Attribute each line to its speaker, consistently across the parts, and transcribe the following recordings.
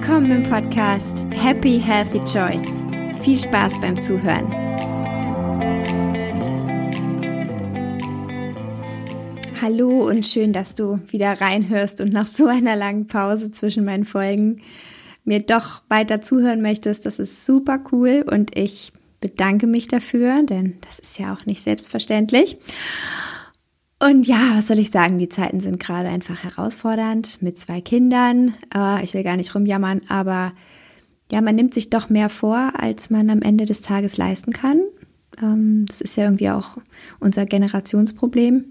Speaker 1: Willkommen im Podcast Happy Healthy Choice. Viel Spaß beim Zuhören. Hallo und schön, dass du wieder reinhörst und nach so einer langen Pause zwischen meinen Folgen mir doch weiter zuhören möchtest. Das ist super cool und ich bedanke mich dafür, denn das ist ja auch nicht selbstverständlich. Und ja, was soll ich sagen? Die Zeiten sind gerade einfach herausfordernd mit zwei Kindern. Äh, ich will gar nicht rumjammern, aber ja, man nimmt sich doch mehr vor, als man am Ende des Tages leisten kann. Ähm, das ist ja irgendwie auch unser Generationsproblem.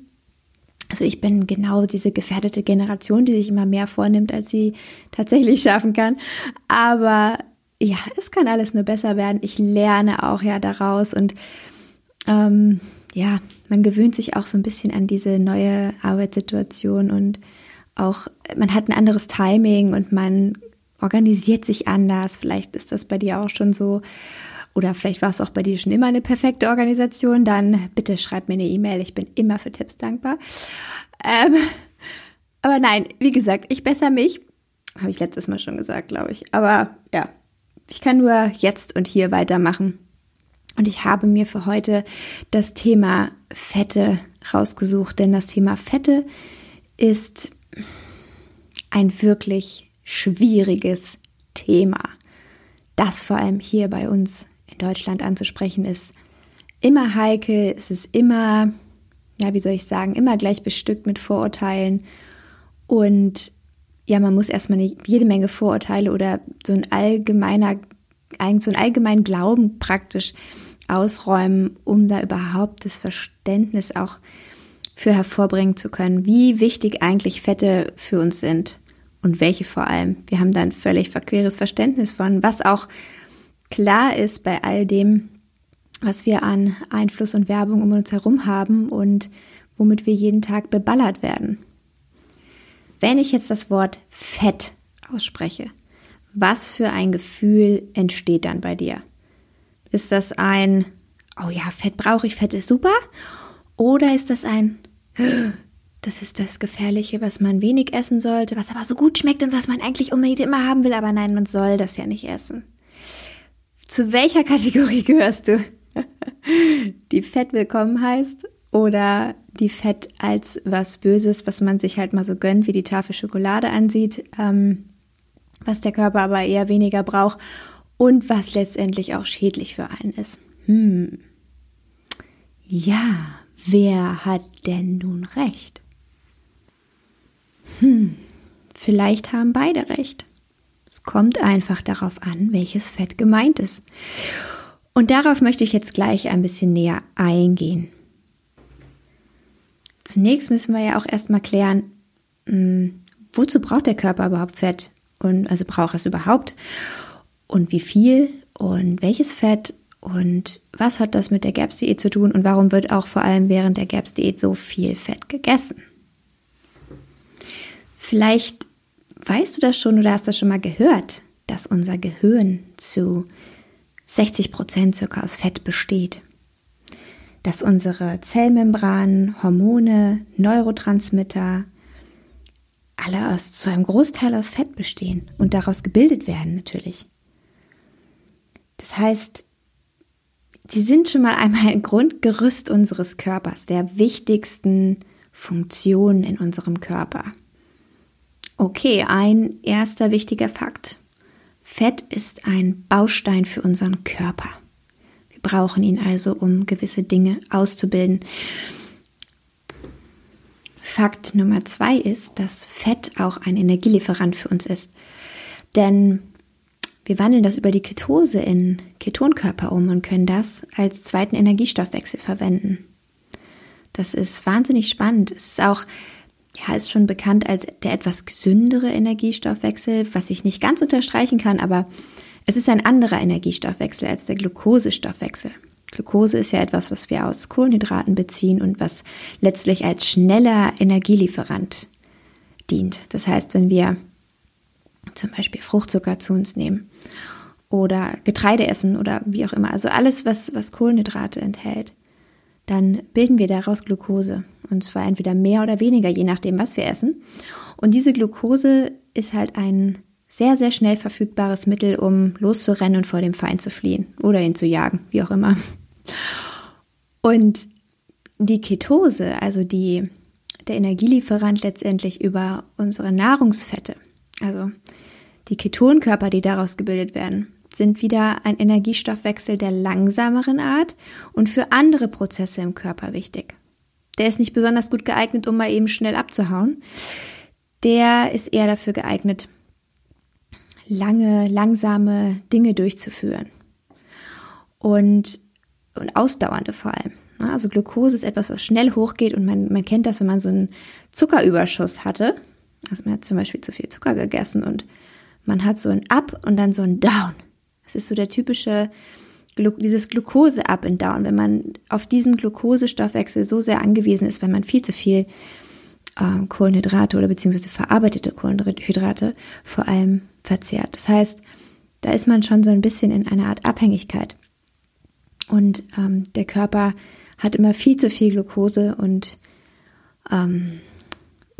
Speaker 1: Also ich bin genau diese gefährdete Generation, die sich immer mehr vornimmt, als sie tatsächlich schaffen kann. Aber ja, es kann alles nur besser werden. Ich lerne auch ja daraus und ähm, ja, man gewöhnt sich auch so ein bisschen an diese neue Arbeitssituation und auch man hat ein anderes Timing und man organisiert sich anders. Vielleicht ist das bei dir auch schon so. Oder vielleicht war es auch bei dir schon immer eine perfekte Organisation. Dann bitte schreib mir eine E-Mail. Ich bin immer für Tipps dankbar. Ähm, aber nein, wie gesagt, ich besser mich. Habe ich letztes Mal schon gesagt, glaube ich. Aber ja, ich kann nur jetzt und hier weitermachen. Und ich habe mir für heute das Thema Fette rausgesucht, denn das Thema Fette ist ein wirklich schwieriges Thema, das vor allem hier bei uns in Deutschland anzusprechen ist. Immer heikel, es ist immer, ja, wie soll ich sagen, immer gleich bestückt mit Vorurteilen und ja, man muss erstmal eine, jede Menge Vorurteile oder so ein allgemeiner, so ein allgemeinen Glauben praktisch ausräumen, um da überhaupt das Verständnis auch für hervorbringen zu können, wie wichtig eigentlich Fette für uns sind und welche vor allem. Wir haben da ein völlig verqueres Verständnis von, was auch klar ist bei all dem, was wir an Einfluss und Werbung um uns herum haben und womit wir jeden Tag beballert werden. Wenn ich jetzt das Wort Fett ausspreche, was für ein Gefühl entsteht dann bei dir? Ist das ein, oh ja, Fett brauche ich, Fett ist super? Oder ist das ein, das ist das Gefährliche, was man wenig essen sollte, was aber so gut schmeckt und was man eigentlich unbedingt immer haben will, aber nein, man soll das ja nicht essen. Zu welcher Kategorie gehörst du? Die Fett willkommen heißt oder die Fett als was Böses, was man sich halt mal so gönnt, wie die Tafel Schokolade ansieht, ähm, was der Körper aber eher weniger braucht und was letztendlich auch schädlich für einen ist. Hm. Ja, wer hat denn nun recht? Hm, vielleicht haben beide recht. Es kommt einfach darauf an, welches Fett gemeint ist. Und darauf möchte ich jetzt gleich ein bisschen näher eingehen. Zunächst müssen wir ja auch erstmal klären, hm, wozu braucht der Körper überhaupt Fett? Und also braucht es überhaupt? Und wie viel und welches Fett und was hat das mit der GAPS-Diät zu tun und warum wird auch vor allem während der GAPS-Diät so viel Fett gegessen? Vielleicht weißt du das schon oder hast das schon mal gehört, dass unser Gehirn zu 60 Prozent circa aus Fett besteht. Dass unsere Zellmembranen, Hormone, Neurotransmitter alle aus, zu einem Großteil aus Fett bestehen und daraus gebildet werden natürlich. Das heißt, sie sind schon mal einmal ein Grundgerüst unseres Körpers, der wichtigsten Funktionen in unserem Körper. Okay, ein erster wichtiger Fakt. Fett ist ein Baustein für unseren Körper. Wir brauchen ihn also, um gewisse Dinge auszubilden. Fakt Nummer zwei ist, dass Fett auch ein Energielieferant für uns ist. Denn wir wandeln das über die Ketose in Ketonkörper um und können das als zweiten Energiestoffwechsel verwenden. Das ist wahnsinnig spannend. Es ist auch, ja, ist schon bekannt als der etwas gesündere Energiestoffwechsel, was ich nicht ganz unterstreichen kann, aber es ist ein anderer Energiestoffwechsel als der Glukosestoffwechsel. Glucose ist ja etwas, was wir aus Kohlenhydraten beziehen und was letztlich als schneller Energielieferant dient. Das heißt, wenn wir zum Beispiel Fruchtzucker zu uns nehmen oder Getreide essen oder wie auch immer, also alles, was, was Kohlenhydrate enthält, dann bilden wir daraus Glucose. Und zwar entweder mehr oder weniger, je nachdem, was wir essen. Und diese Glucose ist halt ein sehr, sehr schnell verfügbares Mittel, um loszurennen und vor dem Feind zu fliehen oder ihn zu jagen, wie auch immer. Und die Ketose, also die, der Energielieferant letztendlich über unsere Nahrungsfette, also die Ketonkörper, die daraus gebildet werden, sind wieder ein Energiestoffwechsel der langsameren Art und für andere Prozesse im Körper wichtig. Der ist nicht besonders gut geeignet, um mal eben schnell abzuhauen. Der ist eher dafür geeignet, lange, langsame Dinge durchzuführen. Und, und ausdauernde vor allem. Also Glucose ist etwas, was schnell hochgeht und man, man kennt das, wenn man so einen Zuckerüberschuss hatte. Also man hat zum Beispiel zu viel Zucker gegessen und man hat so ein Up und dann so ein Down. Das ist so der typische, dieses Glucose-Up and Down, wenn man auf diesen Glukosestoffwechsel so sehr angewiesen ist, wenn man viel zu viel äh, Kohlenhydrate oder beziehungsweise verarbeitete Kohlenhydrate vor allem verzehrt. Das heißt, da ist man schon so ein bisschen in einer Art Abhängigkeit. Und ähm, der Körper hat immer viel zu viel Glucose und ähm,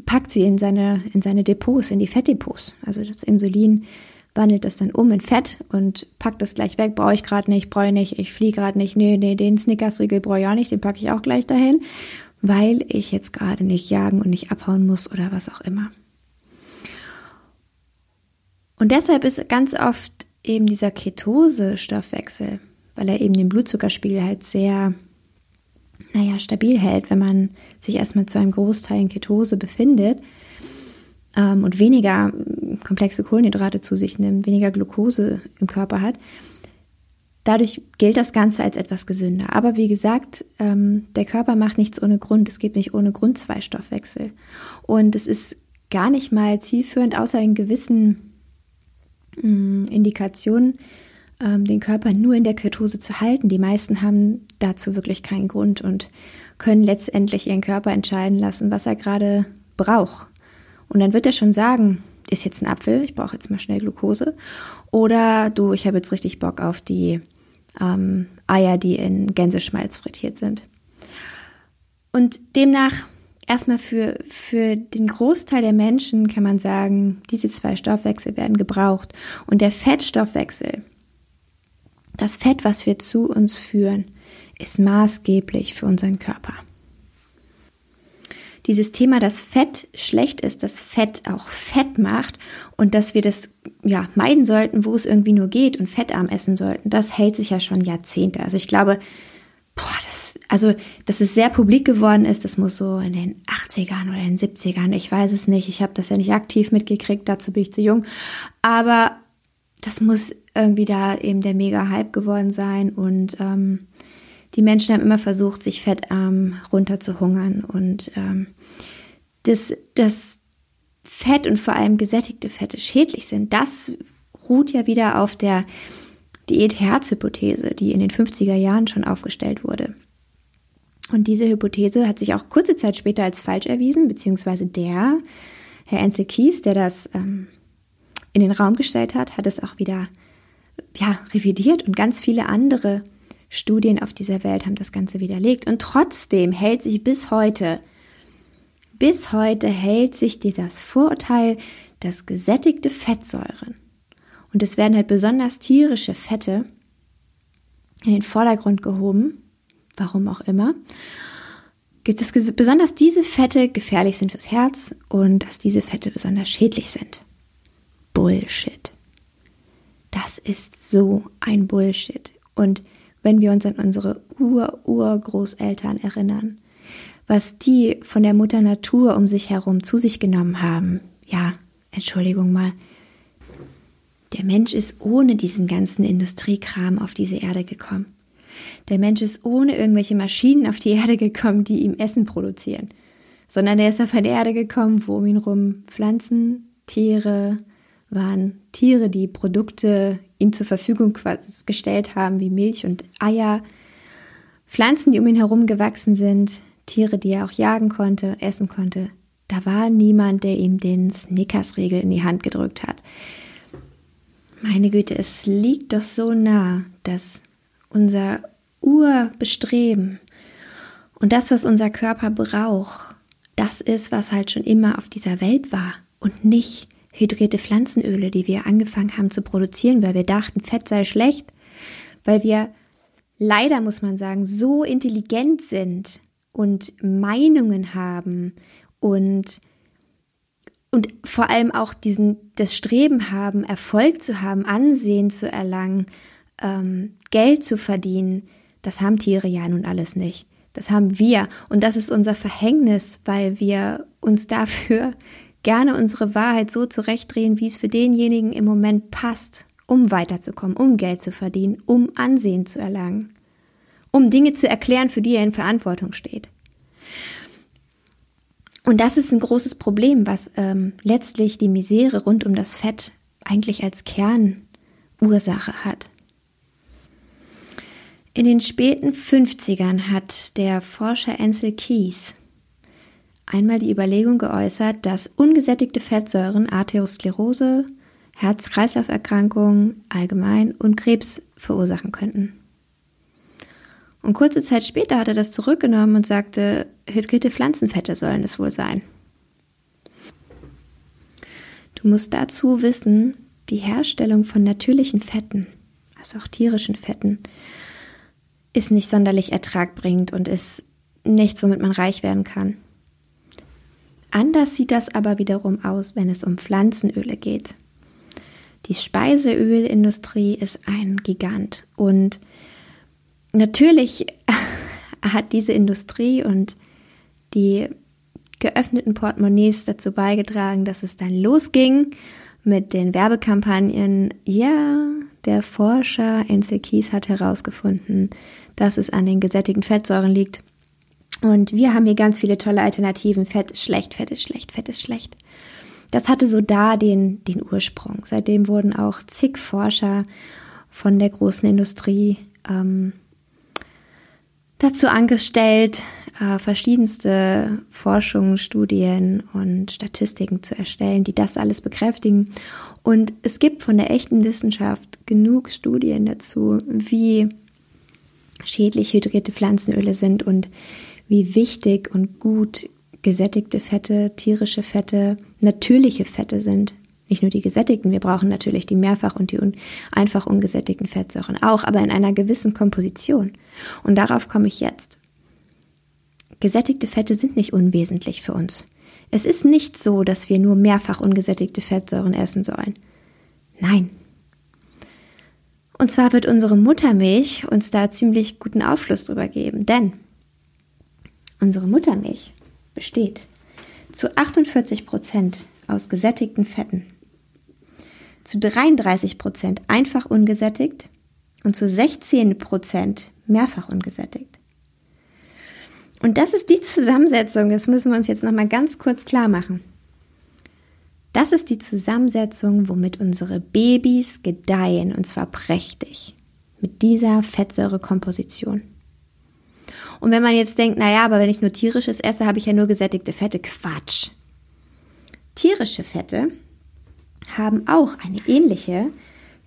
Speaker 1: packt sie in seine, in seine Depots, in die Fettdepots. Also das Insulin wandelt das dann um in Fett und packt das gleich weg. Brauche ich gerade nicht, brauche ich nicht, ich fliege gerade nicht. Nee, nee, den Snickers-Riegel brauche ich auch nicht, den packe ich auch gleich dahin, weil ich jetzt gerade nicht jagen und nicht abhauen muss oder was auch immer. Und deshalb ist ganz oft eben dieser Ketose-Stoffwechsel weil er eben den Blutzuckerspiegel halt sehr, naja, stabil hält, wenn man sich erstmal zu einem Großteil in Ketose befindet ähm, und weniger äh, komplexe Kohlenhydrate zu sich nimmt, weniger Glucose im Körper hat. Dadurch gilt das Ganze als etwas gesünder. Aber wie gesagt, ähm, der Körper macht nichts ohne Grund. Es geht nicht ohne Grund zwei Stoffwechsel. Und es ist gar nicht mal zielführend, außer in gewissen mh, mm, Indikationen, ähm, den Körper nur in der Ketose zu halten. Die meisten haben dazu wirklich keinen Grund und können letztendlich ihren Körper entscheiden lassen, was er gerade braucht. Und dann wird er schon sagen, ist jetzt ein Apfel, ich brauche jetzt mal schnell Glucose. Oder du, ich habe jetzt richtig Bock auf die ähm, Eier, die in Gänseschmalz frittiert sind. Und demnach erstmal für, für den Großteil der Menschen kann man sagen, diese zwei Stoffwechsel werden gebraucht. Und der Fettstoffwechsel, das Fett, was wir zu uns führen, ist maßgeblich für unseren Körper. Dieses Thema, dass Fett schlecht ist, dass Fett auch Fett macht und dass wir das ja meiden sollten, wo es irgendwie nur geht und fettarm essen sollten, das hält sich ja schon Jahrzehnte. Also ich glaube, boah, das, also, dass es sehr publik geworden ist, das muss so in den 80ern oder in den 70ern, ich weiß es nicht, ich habe das ja nicht aktiv mitgekriegt, dazu bin ich zu jung, aber das muss irgendwie da eben der Mega-Hype geworden sein und ähm, die Menschen haben immer versucht, sich fettarm runterzuhungern und ähm, das, das Fett und vor allem gesättigte Fette schädlich sind, das ruht ja wieder auf der Diät-Herz-Hypothese, die in den 50er Jahren schon aufgestellt wurde. Und diese Hypothese hat sich auch kurze Zeit später als falsch erwiesen, beziehungsweise der Herr Ensel Kies, der das ähm, in den Raum gestellt hat, hat es auch wieder ja, revidiert und ganz viele andere Studien auf dieser Welt haben das Ganze widerlegt. Und trotzdem hält sich bis heute, bis heute hält sich dieses Vorurteil, dass gesättigte Fettsäuren und es werden halt besonders tierische Fette in den Vordergrund gehoben, warum auch immer, dass besonders diese Fette gefährlich sind fürs Herz und dass diese Fette besonders schädlich sind. Bullshit. Das ist so ein Bullshit. Und wenn wir uns an unsere Ur-Urgroßeltern erinnern, was die von der Mutter Natur um sich herum zu sich genommen haben, ja, Entschuldigung mal, der Mensch ist ohne diesen ganzen Industriekram auf diese Erde gekommen. Der Mensch ist ohne irgendwelche Maschinen auf die Erde gekommen, die ihm Essen produzieren, sondern er ist auf eine Erde gekommen, wo um ihn rum Pflanzen, Tiere, waren Tiere, die Produkte ihm zur Verfügung gestellt haben, wie Milch und Eier, Pflanzen, die um ihn herum gewachsen sind, Tiere, die er auch jagen konnte, essen konnte. Da war niemand, der ihm den Snickers-Riegel in die Hand gedrückt hat. Meine Güte, es liegt doch so nah, dass unser Urbestreben und das, was unser Körper braucht, das ist, was halt schon immer auf dieser Welt war und nicht hydrierte Pflanzenöle, die wir angefangen haben zu produzieren, weil wir dachten, Fett sei schlecht, weil wir leider, muss man sagen, so intelligent sind und Meinungen haben und und vor allem auch diesen das Streben haben, Erfolg zu haben, Ansehen zu erlangen, ähm, Geld zu verdienen, das haben Tiere ja nun alles nicht. Das haben wir und das ist unser Verhängnis, weil wir uns dafür gerne unsere Wahrheit so zurechtdrehen, wie es für denjenigen im Moment passt, um weiterzukommen, um Geld zu verdienen, um Ansehen zu erlangen, um Dinge zu erklären, für die er in Verantwortung steht. Und das ist ein großes Problem, was ähm, letztlich die Misere rund um das Fett eigentlich als Kernursache hat. In den späten 50ern hat der Forscher Ansel Keys einmal die Überlegung geäußert, dass ungesättigte Fettsäuren Arteriosklerose, Herz-Kreislauf-Erkrankungen allgemein und Krebs verursachen könnten. Und kurze Zeit später hat er das zurückgenommen und sagte, hydrierte Pflanzenfette sollen es wohl sein. Du musst dazu wissen, die Herstellung von natürlichen Fetten, also auch tierischen Fetten, ist nicht sonderlich ertragbringend und ist nichts, womit man reich werden kann. Anders sieht das aber wiederum aus, wenn es um Pflanzenöle geht. Die Speiseölindustrie ist ein Gigant und natürlich hat diese Industrie und die geöffneten Portemonnaies dazu beigetragen, dass es dann losging mit den Werbekampagnen. Ja, der Forscher Ansel Kies hat herausgefunden, dass es an den gesättigten Fettsäuren liegt. Und wir haben hier ganz viele tolle Alternativen. Fett ist schlecht, Fett ist schlecht, Fett ist schlecht. Das hatte so da den, den Ursprung. Seitdem wurden auch zig Forscher von der großen Industrie ähm, dazu angestellt, äh, verschiedenste Forschungen, Studien und Statistiken zu erstellen, die das alles bekräftigen. Und es gibt von der echten Wissenschaft genug Studien dazu, wie schädlich hydrierte Pflanzenöle sind und wie wichtig und gut gesättigte Fette, tierische Fette, natürliche Fette sind. Nicht nur die gesättigten, wir brauchen natürlich die mehrfach und die un einfach ungesättigten Fettsäuren auch, aber in einer gewissen Komposition. Und darauf komme ich jetzt. Gesättigte Fette sind nicht unwesentlich für uns. Es ist nicht so, dass wir nur mehrfach ungesättigte Fettsäuren essen sollen. Nein. Und zwar wird unsere Muttermilch uns da ziemlich guten Aufschluss drüber geben, denn unsere Muttermilch besteht zu 48 Prozent aus gesättigten Fetten zu 33 Prozent einfach ungesättigt und zu 16 Prozent mehrfach ungesättigt. Und das ist die Zusammensetzung, das müssen wir uns jetzt nochmal ganz kurz klar machen. Das ist die Zusammensetzung, womit unsere Babys gedeihen, und zwar prächtig, mit dieser Fettsäurekomposition. Und wenn man jetzt denkt, naja, aber wenn ich nur tierisches esse, habe ich ja nur gesättigte Fette. Quatsch. Tierische Fette haben auch eine ähnliche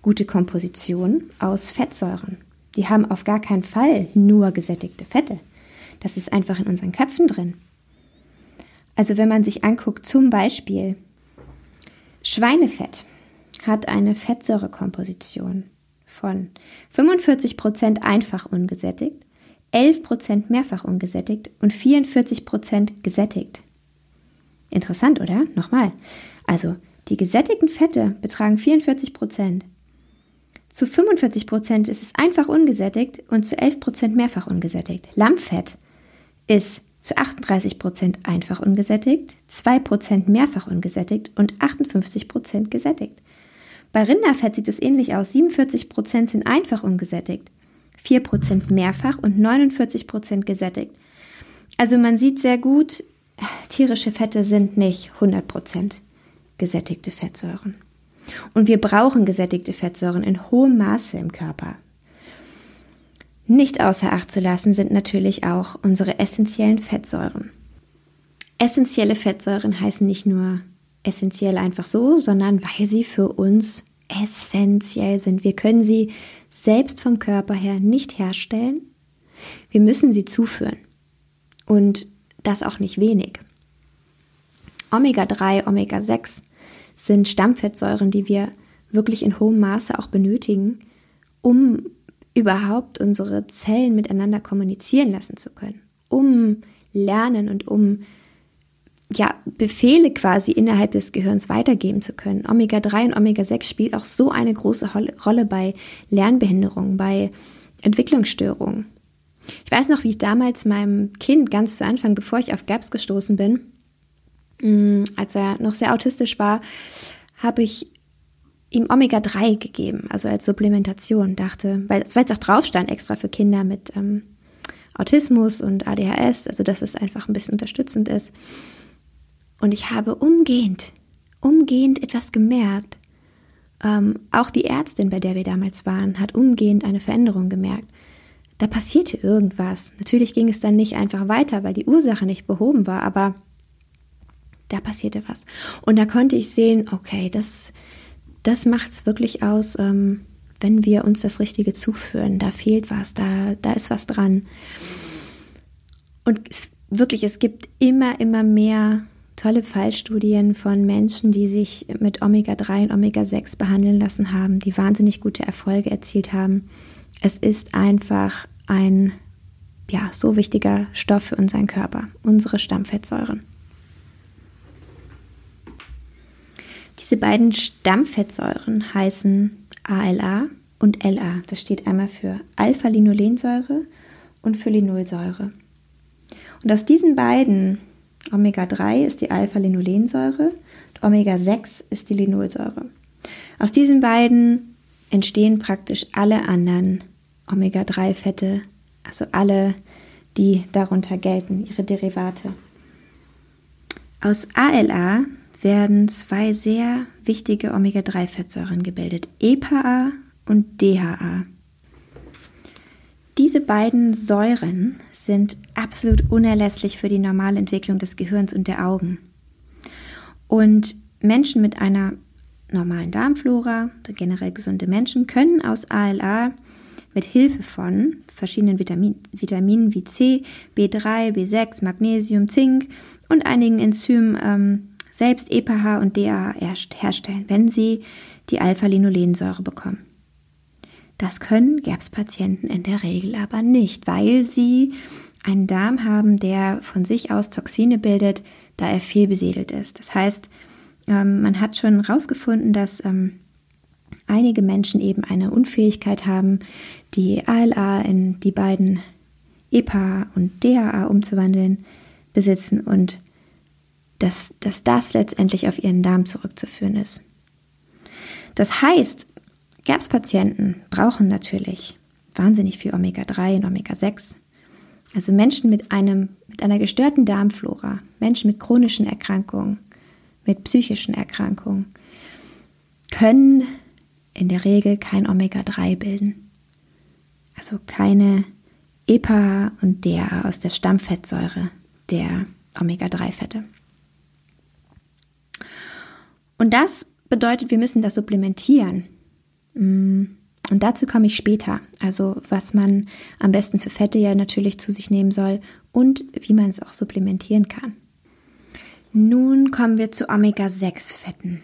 Speaker 1: gute Komposition aus Fettsäuren. Die haben auf gar keinen Fall nur gesättigte Fette. Das ist einfach in unseren Köpfen drin. Also wenn man sich anguckt, zum Beispiel Schweinefett hat eine Fettsäurekomposition von 45% einfach ungesättigt, 11% mehrfach ungesättigt und 44% gesättigt. Interessant, oder? Nochmal. Also die gesättigten Fette betragen 44 Prozent. Zu 45 Prozent ist es einfach ungesättigt und zu 11 Prozent mehrfach ungesättigt. Lammfett ist zu 38 Prozent einfach ungesättigt, 2 Prozent mehrfach ungesättigt und 58 Prozent gesättigt. Bei Rinderfett sieht es ähnlich aus. 47 Prozent sind einfach ungesättigt, 4 Prozent mehrfach und 49 Prozent gesättigt. Also man sieht sehr gut, tierische Fette sind nicht 100 Prozent gesättigte Fettsäuren. Und wir brauchen gesättigte Fettsäuren in hohem Maße im Körper. Nicht außer Acht zu lassen sind natürlich auch unsere essentiellen Fettsäuren. Essentielle Fettsäuren heißen nicht nur essentiell einfach so, sondern weil sie für uns essentiell sind. Wir können sie selbst vom Körper her nicht herstellen. Wir müssen sie zuführen. Und das auch nicht wenig. Omega-3, Omega-6 sind Stammfettsäuren, die wir wirklich in hohem Maße auch benötigen, um überhaupt unsere Zellen miteinander kommunizieren lassen zu können, um lernen und um ja, Befehle quasi innerhalb des Gehirns weitergeben zu können. Omega-3 und Omega-6 spielt auch so eine große Rolle bei Lernbehinderungen, bei Entwicklungsstörungen. Ich weiß noch, wie ich damals meinem Kind ganz zu Anfang, bevor ich auf GAPS gestoßen bin, mm, als er noch sehr autistisch war, habe ich ihm Omega-3 gegeben, also als Supplementation, dachte, weil es auch drauf stand, extra für Kinder mit ähm, Autismus und ADHS, also dass es einfach ein bisschen unterstützend ist. Und ich habe umgehend, umgehend etwas gemerkt. Ähm, auch die Ärztin, bei der wir damals waren, hat umgehend eine Veränderung gemerkt. Da passierte irgendwas. Natürlich ging es dann nicht einfach weiter, weil die Ursache nicht behoben war, aber da passierte was. Und da konnte ich sehen, okay, das, das macht es wirklich aus, ähm, wenn wir uns das Richtige zuführen. Da fehlt was, da, da ist was dran. Und es, wirklich, es gibt immer, immer mehr tolle Fallstudien von Menschen, die sich mit Omega-3 und Omega-6 behandeln lassen haben, die wahnsinnig gute Erfolge erzielt haben. Es ist einfach ein ja, so wichtiger Stoff für unseren Körper, unsere Stammfettsäuren. Diese beiden Stammfettsäuren heißen ALA und LA. Das steht einmal für Alpha-Linolensäure und für Linolsäure. Und aus diesen beiden Omega-3 ist die Alpha-Linolensäure und Omega-6 ist die Linolsäure. Aus diesen beiden entstehen praktisch alle anderen Omega-3-Fette, also alle, die darunter gelten, ihre Derivate. Aus ALA werden zwei sehr wichtige Omega-3-Fettsäuren gebildet, EPA und DHA. Diese beiden Säuren sind absolut unerlässlich für die normale Entwicklung des Gehirns und der Augen. Und Menschen mit einer normalen Darmflora, generell gesunde Menschen, können aus ALA mit Hilfe von verschiedenen Vitamin, Vitaminen wie C, B3, B6, Magnesium, Zink und einigen Enzymen ähm, selbst EPH und DA herstellen, wenn sie die Alpha-Linolensäure bekommen. Das können GAPS-Patienten in der Regel aber nicht, weil sie einen Darm haben, der von sich aus Toxine bildet, da er fehlbesiedelt ist. Das heißt, ähm, man hat schon herausgefunden, dass ähm, einige Menschen eben eine Unfähigkeit haben, die ALA in die beiden EPA und DHA umzuwandeln, besitzen und dass, dass das letztendlich auf ihren Darm zurückzuführen ist. Das heißt, GAPS-Patienten brauchen natürlich wahnsinnig viel Omega-3 und Omega-6. Also Menschen mit, einem, mit einer gestörten Darmflora, Menschen mit chronischen Erkrankungen, mit psychischen Erkrankungen, können in der Regel kein Omega-3 bilden. Also keine EPA und DHA aus der Stammfettsäure der Omega-3-Fette. Und das bedeutet, wir müssen das supplementieren. Mm, und dazu komme ich später. Also was man am besten für Fette ja natürlich zu sich nehmen soll und wie man es auch supplementieren kann. Nun kommen wir zu Omega-6-Fetten.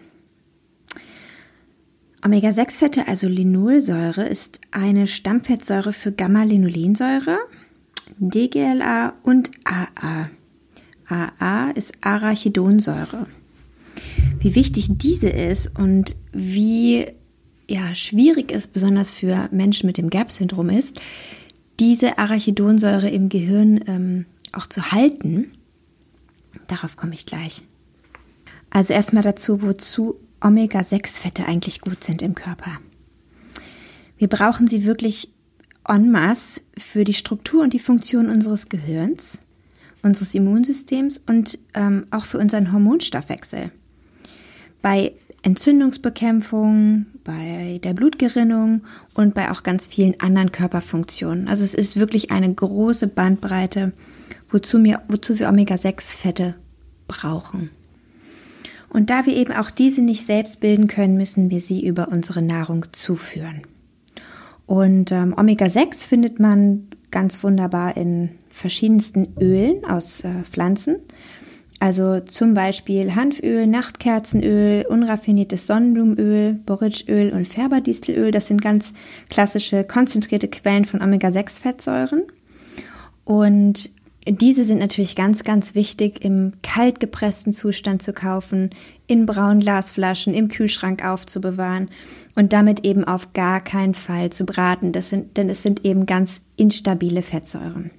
Speaker 1: Omega-6-Fette, also Linolsäure, ist eine Stammfettsäure für Gamma-Linolensäure, DGLA und AA. AA ist Arachidonsäure wie wichtig diese ist und wie ja, schwierig es besonders für Menschen mit dem GAP-Syndrom ist, diese Arachidonsäure im Gehirn ähm, auch zu halten. Darauf komme ich gleich. Also erstmal dazu, wozu Omega-6-Fette eigentlich gut sind im Körper. Wir brauchen sie wirklich en masse für die Struktur und die Funktion unseres Gehirns, unseres Immunsystems und ähm, auch für unseren Hormonstoffwechsel bei Entzündungsbekämpfung, bei der Blutgerinnung und bei auch ganz vielen anderen Körperfunktionen. Also es ist wirklich eine große Bandbreite, wozu wir, wozu wir Omega-6-Fette brauchen. Und da wir eben auch diese nicht selbst bilden können, müssen wir sie über unsere Nahrung zuführen. Und ähm, Omega-6 findet man ganz wunderbar in verschiedensten Ölen aus äh, Pflanzen Also zum Beispiel Hanföl, Nachtkerzenöl, unraffiniertes Sonnenblumenöl, Borretschöl und Färberdistelöl. Das sind ganz klassische konzentrierte Quellen von Omega-6-Fettsäuren. Und diese sind natürlich ganz, ganz wichtig im kalt gepressten Zustand zu kaufen, in braunen Glasflaschen im Kühlschrank aufzubewahren und damit eben auf gar keinen Fall zu braten. Das sind, denn es sind eben ganz instabile Fettsäuren.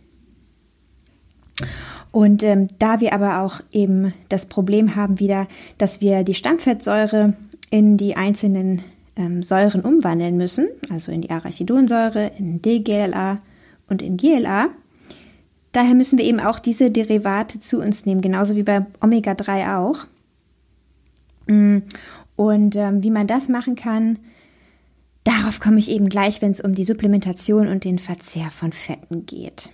Speaker 1: Und ähm, da wir aber auch eben das Problem haben wieder, dass wir die Stammfettsäure in die einzelnen ähm, Säuren umwandeln müssen, also in die Arachidonsäure, in DGLA und in GLA, daher müssen wir eben auch diese Derivate zu uns nehmen, genauso wie bei Omega-3 auch. Mm, und ähm, wie man das machen kann, darauf komme ich eben gleich, wenn es um die Supplementation und den Verzehr von Fetten geht.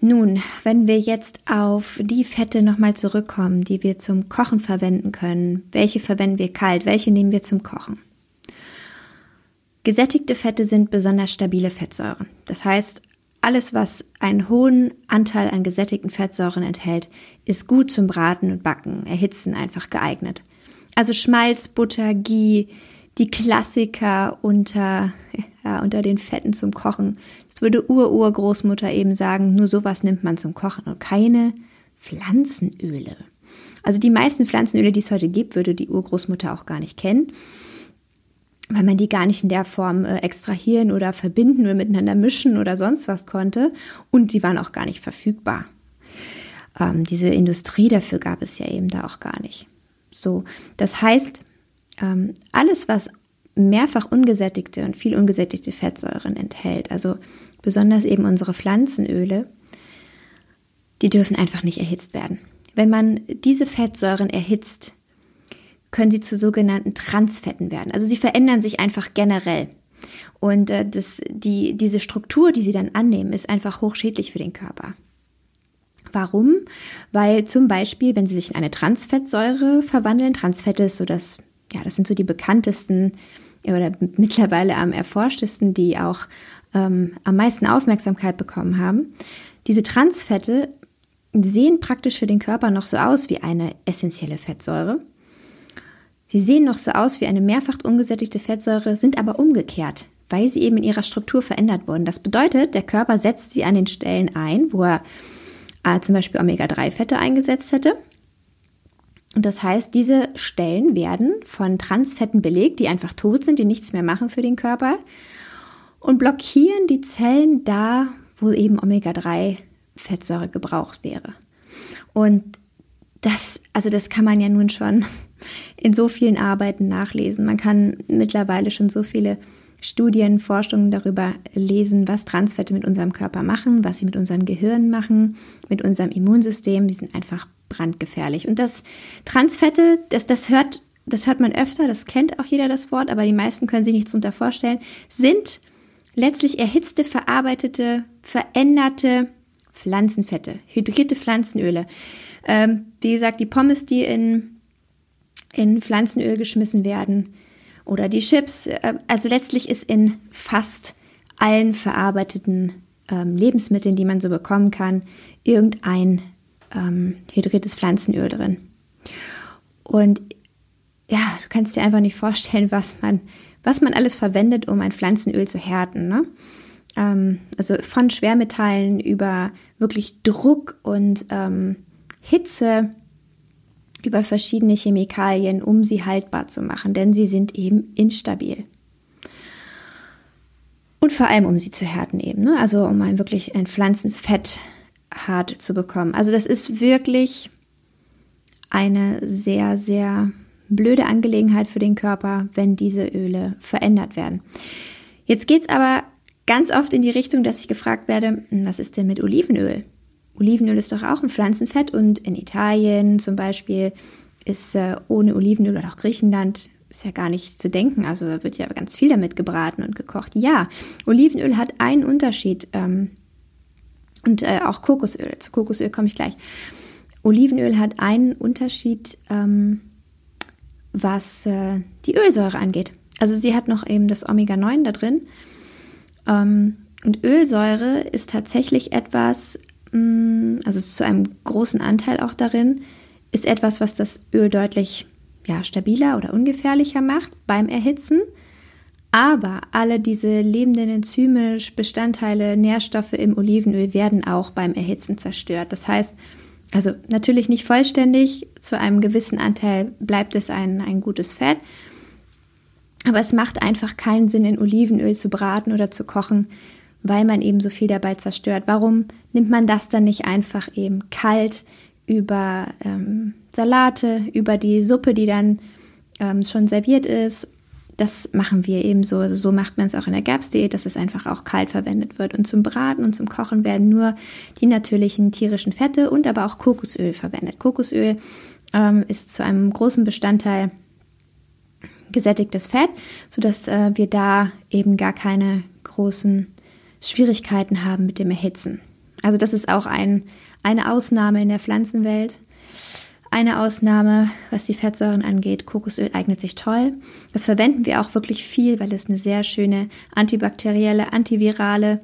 Speaker 1: Nun, wenn wir jetzt auf die Fette nochmal zurückkommen, die wir zum Kochen verwenden können, welche verwenden wir kalt, welche nehmen wir zum Kochen? Gesättigte Fette sind besonders stabile Fettsäuren. Das heißt, alles, was einen hohen Anteil an gesättigten Fettsäuren enthält, ist gut zum Braten und Backen, Erhitzen einfach geeignet. Also Schmalz, Butter, Ghee, die Klassiker unter, ja, unter den Fetten zum Kochen. Das würde Ur-Urgroßmutter eben sagen, nur sowas nimmt man zum Kochen und keine Pflanzenöle. Also die meisten Pflanzenöle, die es heute gibt, würde die Urgroßmutter auch gar nicht kennen, weil man die gar nicht in der Form äh, extrahieren oder verbinden oder miteinander mischen oder sonst was konnte. Und die waren auch gar nicht verfügbar. Ähm, diese Industrie dafür gab es ja eben da auch gar nicht. So, das heißt, ähm, alles, was mehrfach ungesättigte und viel ungesättigte Fettsäuren enthält, also besonders eben unsere Pflanzenöle, die dürfen einfach nicht erhitzt werden. Wenn man diese Fettsäuren erhitzt, können sie zu sogenannten Transfetten werden. Also sie verändern sich einfach generell. Und äh, das, die, diese Struktur, die sie dann annehmen, ist einfach hochschädlich für den Körper. Warum? Weil zum Beispiel, wenn sie sich in eine Transfettsäure verwandeln, Transfette ist so das ja, das sind so die bekanntesten oder mittlerweile am erforschtesten, die auch ähm, am meisten Aufmerksamkeit bekommen haben. Diese Transfette sehen praktisch für den Körper noch so aus wie eine essentielle Fettsäure. Sie sehen noch so aus wie eine mehrfach ungesättigte Fettsäure, sind aber umgekehrt, weil sie eben in ihrer Struktur verändert wurden. Das bedeutet, der Körper setzt sie an den Stellen ein, wo er äh, zum Beispiel Omega-3-Fette eingesetzt hätte und das heißt, diese Stellen werden von Transfetten belegt, die einfach tot sind, die nichts mehr machen für den Körper und blockieren die Zellen da, wo eben Omega-3-Fettsäure gebraucht wäre. Und das, also das kann man ja nun schon in so vielen Arbeiten nachlesen. Man kann mittlerweile schon so viele Studien, Forschungen darüber lesen, was Transfette mit unserem Körper machen, was sie mit unserem Gehirn machen, mit unserem Immunsystem. Die sind einfach brandgefährlich. Und das Transfette, das, das hört, das hört man öfter, das kennt auch jeder das Wort, aber die meisten können sich nichts darunter vorstellen, sind letztlich erhitzte, verarbeitete, veränderte Pflanzenfette, hydrierte Pflanzenöle. Ähm, wie gesagt, die Pommes, die in, in Pflanzenöl geschmissen werden oder die Chips. Äh, also letztlich ist in fast allen verarbeiteten ähm, Lebensmitteln, die man so bekommen kann, irgendein ähm, hydriertes Pflanzenöl drin. Und ja, du kannst dir einfach nicht vorstellen, was man, was man alles verwendet, um ein Pflanzenöl zu härten. Ne? Ähm, also von Schwermetallen über wirklich Druck und ähm, Hitze, über verschiedene Chemikalien, um sie haltbar zu machen, denn sie sind eben instabil. Und vor allem, um sie zu härten eben, ne? also um ein wirklich ein Pflanzenfett hart zu bekommen. Also das ist wirklich eine sehr, sehr blöde Angelegenheit für den Körper, wenn diese Öle verändert werden. Jetzt geht es aber ganz oft in die Richtung, dass ich gefragt werde, hm, was ist denn mit Olivenöl? Olivenöl ist doch auch ein Pflanzenfett und in Italien zum Beispiel ist äh, ohne Olivenöl oder auch Griechenland ist ja gar nicht zu denken. Also wird ja ganz viel damit gebraten und gekocht. Ja, Olivenöl hat einen Unterschied. Ähm, und äh, auch Kokosöl. Zu Kokosöl komme ich gleich. Olivenöl hat einen Unterschied, ähm, was äh, die Ölsäure angeht. Also sie hat noch eben das Omega-9 da drin. Ähm, und Ölsäure ist tatsächlich etwas, mm, also zu einem großen Anteil auch darin, ist etwas, was das Öl deutlich ja, stabiler oder ungefährlicher macht beim Erhitzen. Aber alle diese lebenden Enzyme, Bestandteile, Nährstoffe im Olivenöl werden auch beim Erhitzen zerstört. Das heißt, also natürlich nicht vollständig, zu einem gewissen Anteil bleibt es ein, ein gutes Fett. Aber es macht einfach keinen Sinn, in Olivenöl zu braten oder zu kochen, weil man eben so viel dabei zerstört. Warum nimmt man das dann nicht einfach eben kalt über ähm, Salate, über die Suppe, die dann ähm, schon serviert ist das machen wir eben so. Also so macht man es auch in der Gapsdiät, dass es einfach auch kalt verwendet wird. Und zum Braten und zum Kochen werden nur die natürlichen tierischen Fette und aber auch Kokosöl verwendet. Kokosöl ähm, ist zu einem großen Bestandteil gesättigtes Fett, sodass äh, wir da eben gar keine großen Schwierigkeiten haben mit dem Erhitzen. Also das ist auch ein, eine Ausnahme in der Pflanzenwelt. Eine Ausnahme, was die Fettsäuren angeht, Kokosöl eignet sich toll. Das verwenden wir auch wirklich viel, weil es eine sehr schöne antibakterielle, antivirale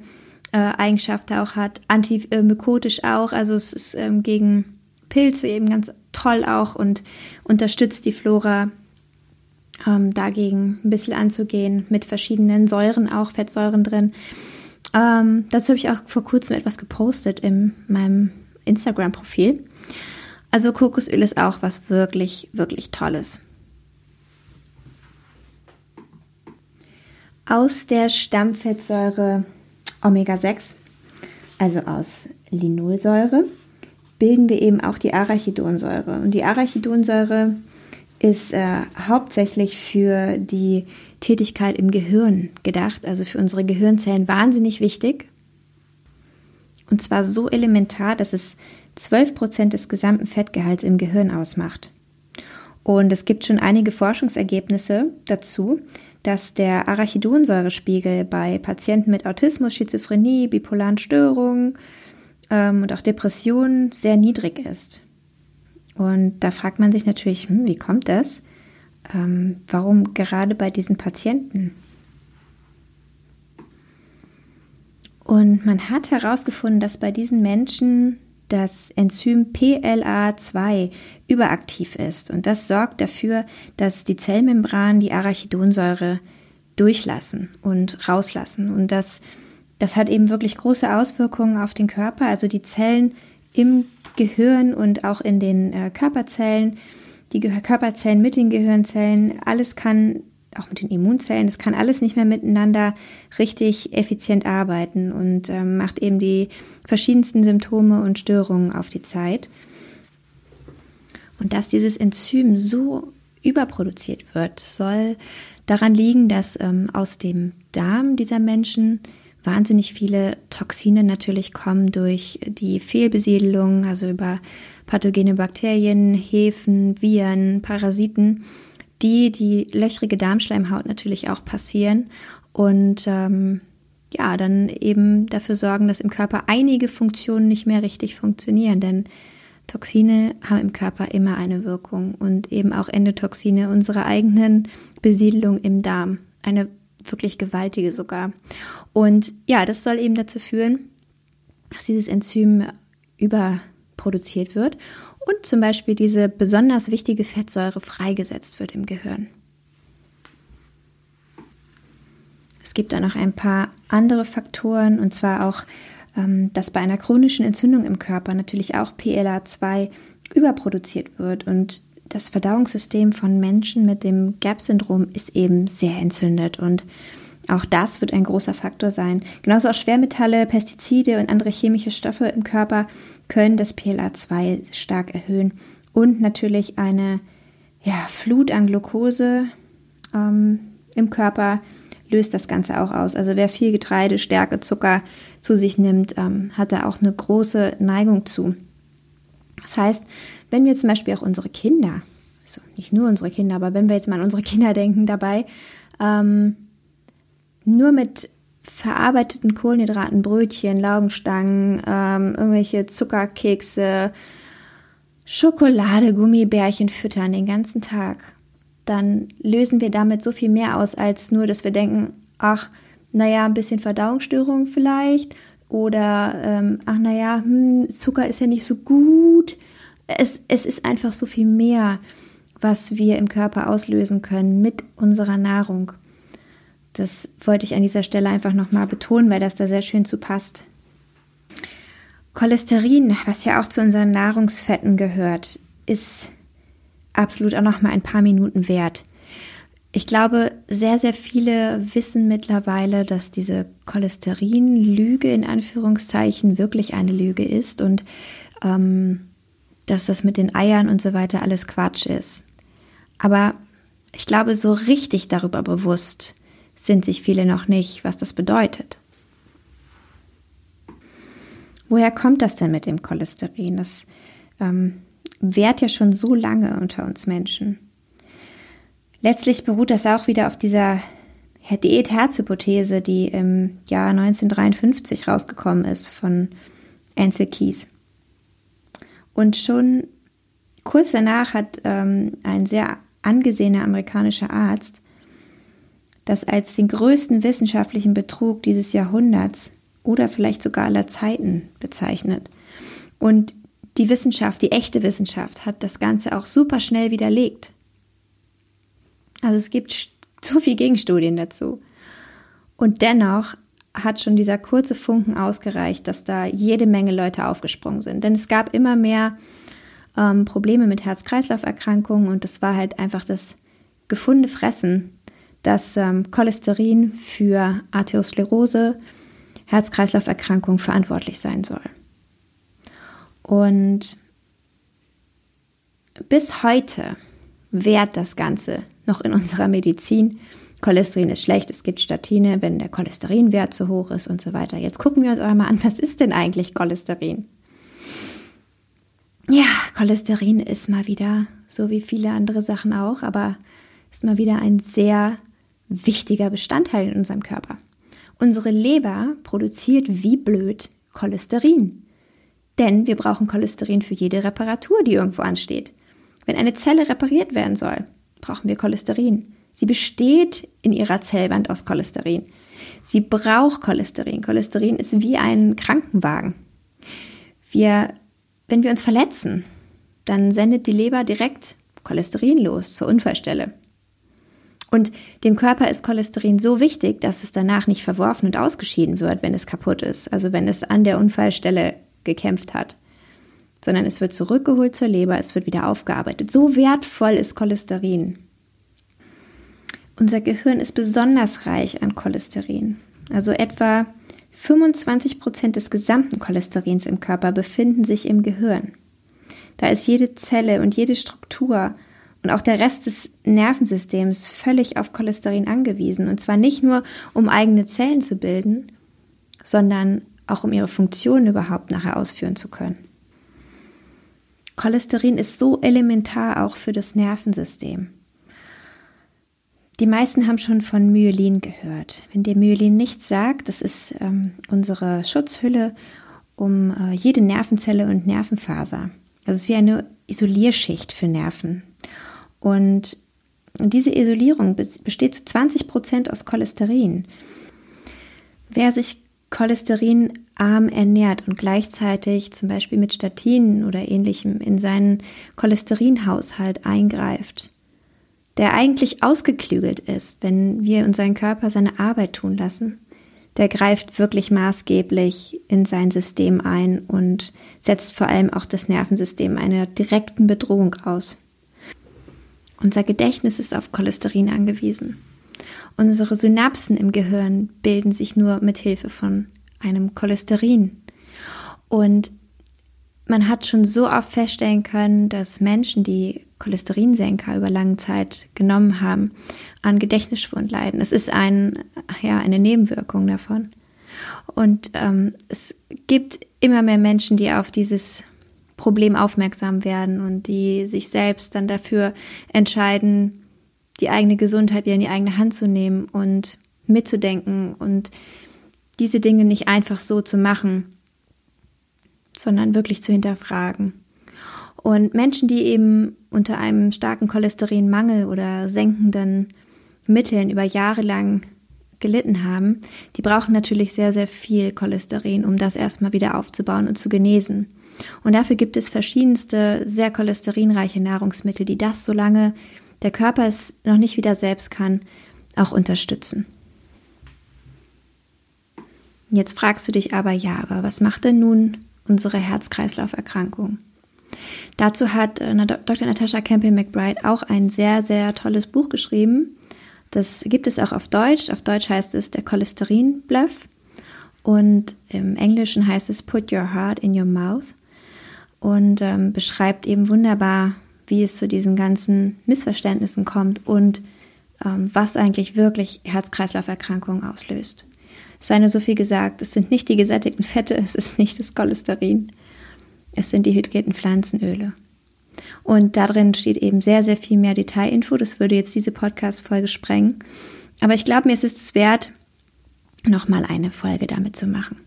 Speaker 1: äh, Eigenschaft auch hat, antimykotisch auch, also es ist ähm, gegen Pilze eben ganz toll auch und unterstützt die Flora ähm, dagegen ein bisschen anzugehen, mit verschiedenen Säuren auch, Fettsäuren drin. Ähm, dazu habe ich auch vor kurzem etwas gepostet in meinem Instagram-Profil. Also Kokosöl ist auch was wirklich, wirklich Tolles. Aus der Stammfettsäure Omega-6, also aus Linolsäure, bilden wir eben auch die Arachidonsäure. Und die Arachidonsäure ist äh, hauptsächlich für die Tätigkeit im Gehirn gedacht, also für unsere Gehirnzellen wahnsinnig wichtig. Und zwar so elementar, dass es 12 Prozent des gesamten Fettgehalts im Gehirn ausmacht. Und es gibt schon einige Forschungsergebnisse dazu, dass der Arachidonsäurespiegel bei Patienten mit Autismus, Schizophrenie, bipolaren Störungen ähm, und auch Depressionen sehr niedrig ist. Und da fragt man sich natürlich, hm, wie kommt das? Ähm, warum gerade bei diesen Patienten? Und man hat herausgefunden, dass bei diesen Menschen das Enzym PLA2 überaktiv ist. Und das sorgt dafür, dass die Zellmembran die Arachidonsäure durchlassen und rauslassen. Und das, das hat eben wirklich große Auswirkungen auf den Körper. Also die Zellen im Gehirn und auch in den äh, Körperzellen, die Körperzellen mit den Gehirnzellen, alles kann auch mit den Immunzellen, das kann alles nicht mehr miteinander richtig effizient arbeiten und ähm, macht eben die verschiedensten Symptome und Störungen auf die Zeit. Und dass dieses Enzym so überproduziert wird, soll daran liegen, dass ähm, aus dem Darm dieser Menschen wahnsinnig viele Toxine natürlich kommen durch die Fehlbesiedelung, also über pathogene Bakterien, Hefen, Viren, Parasiten die die löchrige Darmschleimhaut natürlich auch passieren. Und ähm, ja, dann eben dafür sorgen, dass im Körper einige Funktionen nicht mehr richtig funktionieren, denn Toxine haben im Körper immer eine Wirkung und eben auch Endotoxine unserer eigenen Besiedelung im Darm, eine wirklich gewaltige sogar. Und ja, das soll eben dazu führen, dass dieses Enzym überproduziert wird und zum Beispiel diese besonders wichtige Fettsäure freigesetzt wird im Gehirn. Es gibt da noch ein paar andere Faktoren und zwar auch, ähm, dass bei einer chronischen Entzündung im Körper natürlich auch PLA2 überproduziert wird und das Verdauungssystem von Menschen mit dem GAP-Syndrom ist eben sehr entzündet und auch das wird ein großer Faktor sein. Genauso auch Schwermetalle, Pestizide und andere chemische Stoffe im Körper können das PLA2 stark erhöhen. Und natürlich eine ja, Flut an Glucose ähm, im Körper löst das Ganze auch aus. Also wer viel Getreide, Stärke, Zucker zu sich nimmt, ähm, hat da auch eine große Neigung zu. Das heißt, wenn wir zum Beispiel auch unsere Kinder, also nicht nur unsere Kinder, aber wenn wir jetzt mal an unsere Kinder denken dabei, ähm, nur mit verarbeiteten Kohlenhydraten, Brötchen, Laugenstangen, ähm, irgendwelche Zuckerkekse, Schokolade, Gummibärchen füttern den ganzen Tag, dann lösen wir damit so viel mehr aus, als nur, dass wir denken, ach, naja, ein bisschen Verdauungsstörung vielleicht, oder ähm, ach naja, hm, Zucker ist ja nicht so gut. Es, es ist einfach so viel mehr, was wir im Körper auslösen können mit unserer Nahrung. Das wollte ich an dieser Stelle einfach nochmal betonen, weil das da sehr schön zu passt. Cholesterin, was ja auch zu unseren Nahrungsfetten gehört, ist absolut auch nochmal ein paar Minuten wert. Ich glaube, sehr, sehr viele wissen mittlerweile, dass diese Cholesterin-Lüge in Anführungszeichen wirklich eine Lüge ist und ähm, dass das mit den Eiern und so weiter alles Quatsch ist. Aber ich glaube, so richtig darüber bewusst sind sich viele noch nicht, was das bedeutet. Woher kommt das denn mit dem Cholesterin? Das ähm, währt ja schon so lange unter uns Menschen. Letztlich beruht das auch wieder auf dieser Diät-Herz-Hypothese, die im Jahr 1953 rausgekommen ist von Ansel Keys. Und schon kurz danach hat ähm, ein sehr angesehener amerikanischer Arzt das als den größten wissenschaftlichen Betrug dieses Jahrhunderts oder vielleicht sogar aller Zeiten bezeichnet. Und die Wissenschaft, die echte Wissenschaft, hat das Ganze auch super schnell widerlegt. Also es gibt so viel Gegenstudien dazu. Und dennoch hat schon dieser kurze Funken ausgereicht, dass da jede Menge Leute aufgesprungen sind. Denn es gab immer mehr ähm, Probleme mit Herz-Kreislauf-Erkrankungen und es war halt einfach das gefundene Fressen dass ähm, Cholesterin für Arteriosklerose, Herz-Kreislauf-Erkrankungen verantwortlich sein soll. Und bis heute wehrt das Ganze noch in unserer Medizin. Cholesterin ist schlecht, es gibt Statine, wenn der Cholesterinwert zu hoch ist und so weiter. Jetzt gucken wir uns aber mal an, was ist denn eigentlich Cholesterin? Ja, Cholesterin ist mal wieder, so wie viele andere Sachen auch, aber ist mal wieder ein sehr wichtiger Bestandteil in unserem Körper. Unsere Leber produziert wie blöd Cholesterin. Denn wir brauchen Cholesterin für jede Reparatur, die irgendwo ansteht. Wenn eine Zelle repariert werden soll, brauchen wir Cholesterin. Sie besteht in ihrer Zellwand aus Cholesterin. Sie braucht Cholesterin. Cholesterin ist wie ein Krankenwagen. Wir, wenn wir uns verletzen, dann sendet die Leber direkt Cholesterin los zur Unfallstelle. Und dem Körper ist Cholesterin so wichtig, dass es danach nicht verworfen und ausgeschieden wird, wenn es kaputt ist, also wenn es an der Unfallstelle gekämpft hat, sondern es wird zurückgeholt zur Leber, es wird wieder aufgearbeitet. So wertvoll ist Cholesterin. Unser Gehirn ist besonders reich an Cholesterin. Also etwa 25 Prozent des gesamten Cholesterins im Körper befinden sich im Gehirn. Da ist jede Zelle und jede Struktur und auch der Rest des Nervensystems völlig auf Cholesterin angewiesen. Und zwar nicht nur, um eigene Zellen zu bilden, sondern auch um ihre Funktionen überhaupt nachher ausführen zu können. Cholesterin ist so elementar auch für das Nervensystem. Die meisten haben schon von Myelin gehört. Wenn dir Myelin nichts sagt, das ist ähm, unsere Schutzhülle um äh, jede Nervenzelle und Nervenfaser. Das ist wie eine Isolierschicht für Nerven. Und diese Isolierung besteht zu 20 Prozent aus Cholesterin. Wer sich cholesterinarm ernährt und gleichzeitig zum Beispiel mit Statinen oder ähnlichem in seinen Cholesterinhaushalt eingreift, der eigentlich ausgeklügelt ist, wenn wir unseren Körper seine Arbeit tun lassen, der greift wirklich maßgeblich in sein System ein und setzt vor allem auch das Nervensystem einer direkten Bedrohung aus. Unser Gedächtnis ist auf Cholesterin angewiesen. Unsere Synapsen im Gehirn bilden sich nur mit Hilfe von einem Cholesterin. Und man hat schon so oft feststellen können, dass Menschen, die Cholesterinsenker über lange Zeit genommen haben, an Gedächtnisschwund leiden. Es ist ein, ja, eine Nebenwirkung davon. Und ähm, es gibt immer mehr Menschen, die auf dieses Problem aufmerksam werden und die sich selbst dann dafür entscheiden, die eigene Gesundheit wieder in die eigene Hand zu nehmen und mitzudenken und diese Dinge nicht einfach so zu machen, sondern wirklich zu hinterfragen. Und Menschen, die eben unter einem starken Cholesterinmangel oder senkenden Mitteln über Jahre lang gelitten haben, die brauchen natürlich sehr, sehr viel Cholesterin, um das erstmal wieder aufzubauen und zu genesen. Und dafür gibt es verschiedenste, sehr cholesterinreiche Nahrungsmittel, die das, solange der Körper es noch nicht wieder selbst kann, auch unterstützen. Jetzt fragst du dich aber, ja, aber was macht denn nun unsere Herz-Kreislauf-Erkrankung? Dazu hat äh, Dr. Natascha Campbell-McBride auch ein sehr, sehr tolles Buch geschrieben. Das gibt es auch auf Deutsch. Auf Deutsch heißt es der Cholesterin-Bluff und im Englischen heißt es Put Your Heart in Your Mouth und ähm, beschreibt eben wunderbar, wie es zu diesen ganzen Missverständnissen kommt und ähm, was eigentlich wirklich Herz-Kreislauf-Erkrankungen auslöst. Es sei nur so viel gesagt, es sind nicht die gesättigten Fette, es ist nicht das Cholesterin, es sind die hydrierten Pflanzenöle. Und darin steht eben sehr, sehr viel mehr Detailinfo. Das würde jetzt diese Podcast-Folge sprengen. Aber ich glaube, mir ist es wert, nochmal eine Folge damit zu machen.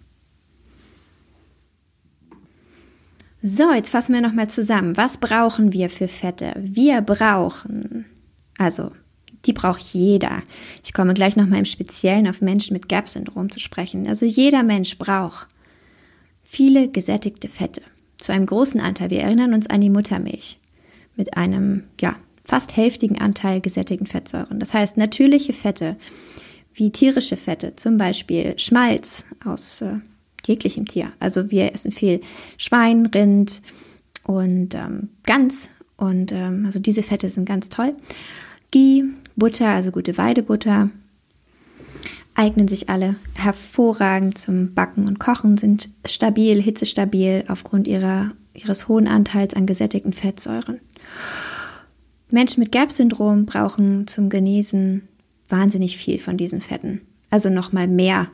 Speaker 1: So, jetzt fassen wir nochmal zusammen. Was brauchen wir für Fette? Wir brauchen, also die braucht jeder. Ich komme gleich nochmal im Speziellen auf Menschen mit GAP-Syndrom zu sprechen. Also jeder Mensch braucht viele gesättigte Fette zu einem großen Anteil. Wir erinnern uns an die Muttermilch mit einem, ja, fast hälftigen Anteil gesättigten Fettsäuren. Das heißt, natürliche Fette, wie tierische Fette, zum Beispiel Schmalz aus äh, jeglichem Tier. Also wir essen viel Schwein, Rind und ähm, Gans. Und ähm, also diese Fette sind ganz toll. Ghee, Butter, also gute Weidebutter, eignen sich alle hervorragend zum Backen und Kochen, sind stabil, hitzestabil aufgrund ihrer, ihres hohen Anteils an gesättigten Fettsäuren. Menschen mit GAP-Syndrom brauchen zum Genesen wahnsinnig viel von diesen Fetten, also nochmal mehr.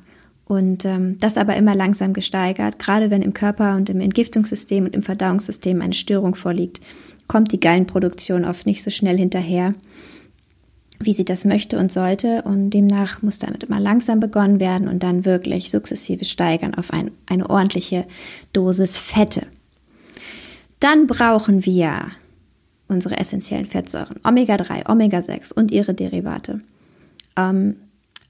Speaker 1: Und ähm, das aber immer langsam gesteigert, gerade wenn im Körper und im Entgiftungssystem und im Verdauungssystem eine Störung vorliegt, kommt die Gallenproduktion oft nicht so schnell hinterher wie sie das möchte und sollte. Und demnach muss damit immer langsam begonnen werden und dann wirklich sukzessive steigern auf ein, eine ordentliche Dosis Fette. Dann brauchen wir unsere essentiellen Fettsäuren, Omega-3, Omega-6 und ihre Derivate. Ähm,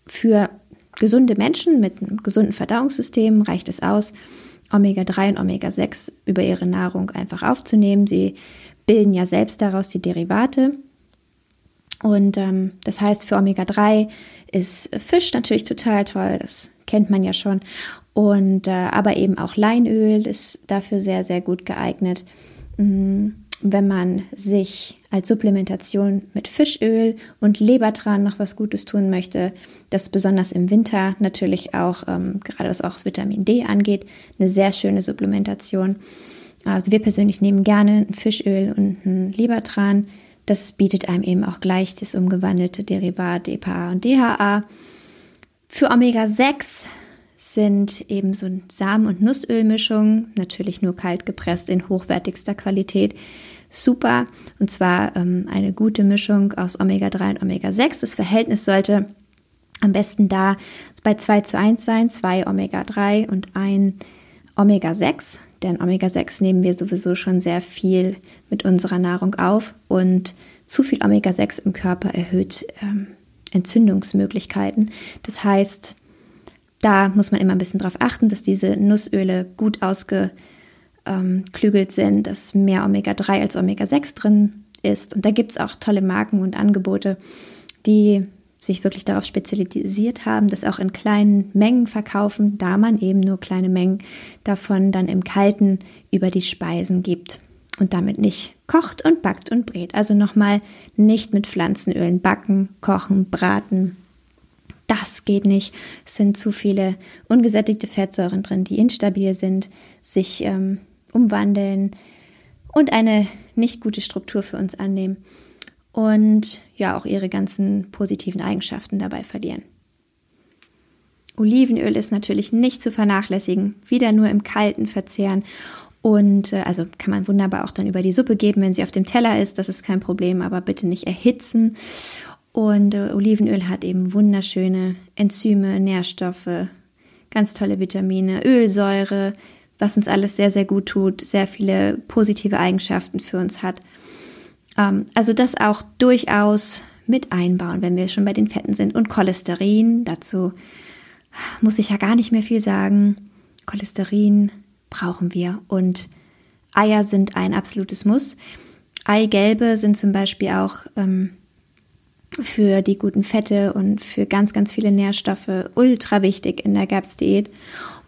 Speaker 1: für gesunde Menschen mit einem gesunden Verdauungssystem reicht es aus, Omega-3 und Omega-6 über ihre Nahrung einfach aufzunehmen. Sie bilden ja selbst daraus die Derivate und ähm, das heißt, für Omega-3 ist Fisch natürlich total toll, das kennt man ja schon. Und äh, aber eben auch Leinöl ist dafür sehr, sehr gut geeignet. Mhm. Wenn man sich als Supplementation mit Fischöl und Lebertran noch was Gutes tun möchte, das besonders im Winter natürlich auch, ähm, gerade was auch das Vitamin D angeht, eine sehr schöne Supplementation. Also wir persönlich nehmen gerne ein Fischöl und ein Lebertran das bietet einem eben auch gleich das umgewandelte Derivat EPA und DHA. Für Omega-6 sind eben so Samen- und Nussölmischungen, natürlich nur kalt gepresst in hochwertigster Qualität, super. Und zwar ähm, eine gute Mischung aus Omega-3 und Omega-6. Das Verhältnis sollte am besten da bei 2 zu 1 sein, 2 Omega-3 und ein Omega-6 denn Omega-6 nehmen wir sowieso schon sehr viel mit unserer Nahrung auf und zu viel Omega-6 im Körper erhöht ähm, Entzündungsmöglichkeiten. Das heißt, da muss man immer ein bisschen darauf achten, dass diese Nussöle gut ausgeklügelt sind, dass mehr Omega-3 als Omega-6 drin ist. Und da gibt es auch tolle Marken und Angebote, die sich wirklich darauf spezialisiert haben, das auch in kleinen Mengen verkaufen, da man eben nur kleine Mengen davon dann im Kalten über die Speisen gibt und damit nicht kocht und backt und brät. Also nochmal nicht mit Pflanzenölen backen, kochen, braten. Das geht nicht. Es sind zu viele ungesättigte Fettsäuren drin, die instabil sind, sich ähm, umwandeln und eine nicht gute Struktur für uns annehmen und ja auch ihre ganzen positiven Eigenschaften dabei verlieren. Olivenöl ist natürlich nicht zu vernachlässigen, wieder nur im Kalten verzehren und äh, also kann man wunderbar auch dann über die Suppe geben, wenn sie auf dem Teller ist, das ist kein Problem, aber bitte nicht erhitzen. Und äh, Olivenöl hat eben wunderschöne Enzyme, Nährstoffe, ganz tolle Vitamine, Ölsäure, was uns alles sehr, sehr gut tut, sehr viele positive Eigenschaften für uns hat. Ähm, also das auch durchaus mit einbauen, wenn wir schon bei den Fetten sind. Und Cholesterin, dazu muss ich ja gar nicht mehr viel sagen. Cholesterin brauchen wir und Eier sind ein absolutes Muss. Eigelbe sind zum Beispiel auch ähm, für die guten Fette und für ganz, ganz viele Nährstoffe ultra wichtig in der GAPS-Diät.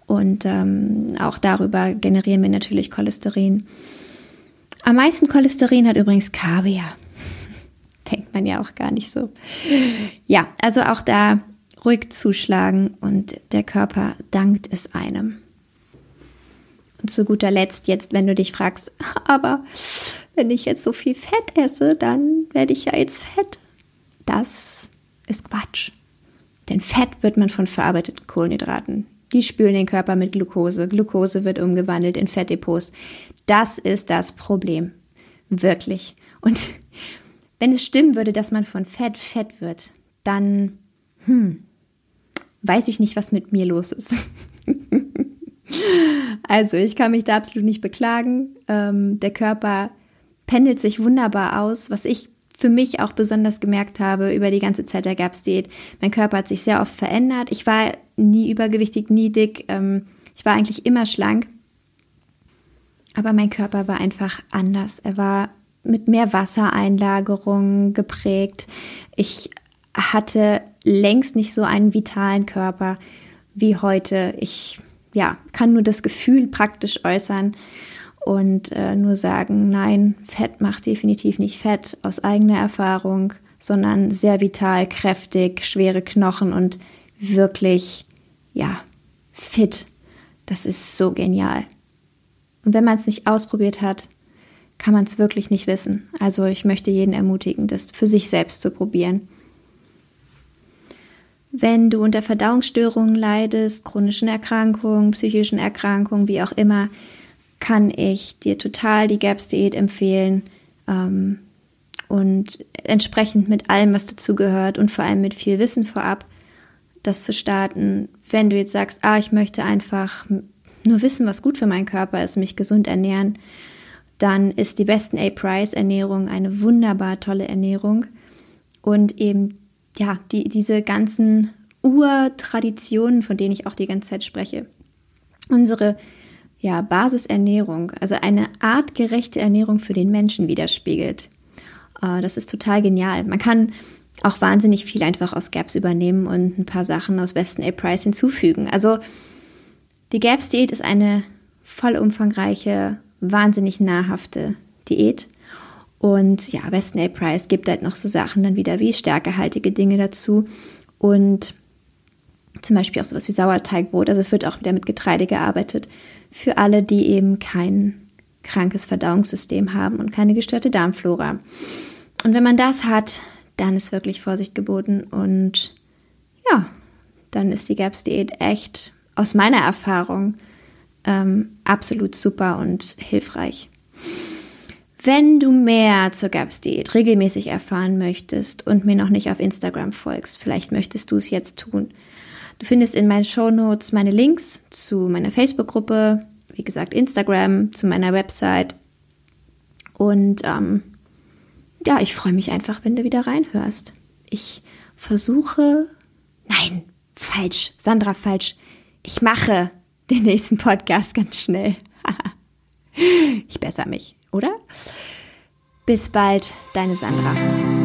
Speaker 1: Und ähm, auch darüber generieren wir natürlich Cholesterin. Am meisten Cholesterin hat übrigens Kaviar. Denkt man ja auch gar nicht so. Ja, also auch da ruhig zuschlagen und der Körper dankt es einem. Und zu guter Letzt jetzt, wenn du dich fragst, aber wenn ich jetzt so viel Fett esse, dann werde ich ja jetzt fett. Das ist Quatsch. Denn Fett wird man von verarbeiteten Kohlenhydraten. Die spülen den Körper mit Glucose. Glucose wird umgewandelt in Fettdepots. Das ist das Problem. Wirklich. Und wenn es stimmen würde, dass man von Fett fett wird, dann, hm, weiß ich nicht, was mit mir los ist. also, ich kann mich da absolut nicht beklagen. Ähm, der Körper pendelt sich wunderbar aus, was ich für mich auch besonders gemerkt habe über die ganze Zeit der GAPS-Diät. Mein Körper hat sich sehr oft verändert. Ich war nie übergewichtig, nie dick. Ähm, ich war eigentlich immer schlank. Aber mein Körper war einfach anders. Er war mit mehr Wassereinlagerung geprägt. Ich hatte längst nicht so einen vitalen Körper wie heute. Ich ja, kann nur das Gefühl praktisch äußern und äh, nur sagen, nein, Fett macht definitiv nicht Fett aus eigener Erfahrung, sondern sehr vital, kräftig, schwere Knochen und wirklich, ja, fit. Das ist so genial. Und wenn man es nicht ausprobiert hat, kann man es wirklich nicht wissen. Also ich möchte jeden ermutigen, das für sich selbst zu probieren. Wenn du unter Verdauungsstörungen leidest, chronischen Erkrankungen, psychischen Erkrankungen, wie auch immer, kann ich dir total die GAPS-Diät empfehlen. Ähm, und entsprechend mit allem, was dazugehört und vor allem mit viel Wissen vorab, das zu starten. Wenn du jetzt sagst, ah, ich möchte einfach nur wissen, was gut für meinen Körper ist, mich gesund ernähren, dann ist die besten A-Price-Ernährung eine wunderbar tolle Ernährung. Und eben, ja, die, diese ganzen Urtraditionen, von denen ich auch die ganze Zeit spreche. Unsere ja, Basisernährung, also eine artgerechte Ernährung für den Menschen widerspiegelt. Äh, das ist total genial. Man kann auch wahnsinnig viel einfach aus GAPS übernehmen und ein paar Sachen aus Weston A. Price hinzufügen. Also die GAPS-Diät ist eine vollumfangreiche, wahnsinnig nahrhafte Diät. Und ja, Weston A. Price gibt halt noch so Sachen dann wieder wie stärkehaltige Dinge dazu. Und zum Beispiel auch sowas wie Sauerteigbrot. Also es wird auch wieder mit Getreide gearbeitet für alle, die eben kein krankes Verdauungssystem haben und keine gestörte Darmflora. Und wenn man das hat, dann ist wirklich Vorsicht geboten und ja, dann ist die GAPS-Diät echt aus meiner Erfahrung ähm, absolut super und hilfreich. Wenn du mehr zur GAPS-Diät regelmäßig erfahren möchtest und mir noch nicht auf Instagram folgst, vielleicht möchtest du es jetzt tun, Du findest in meinen Show Notes meine Links zu meiner Facebook-Gruppe, wie gesagt Instagram, zu meiner Website. Und ähm, ja, ich freue mich einfach, wenn du wieder reinhörst. Ich versuche, nein, falsch, Sandra, falsch. Ich mache den nächsten Podcast ganz schnell. ich besser mich, oder? Bis bald, deine Sandra.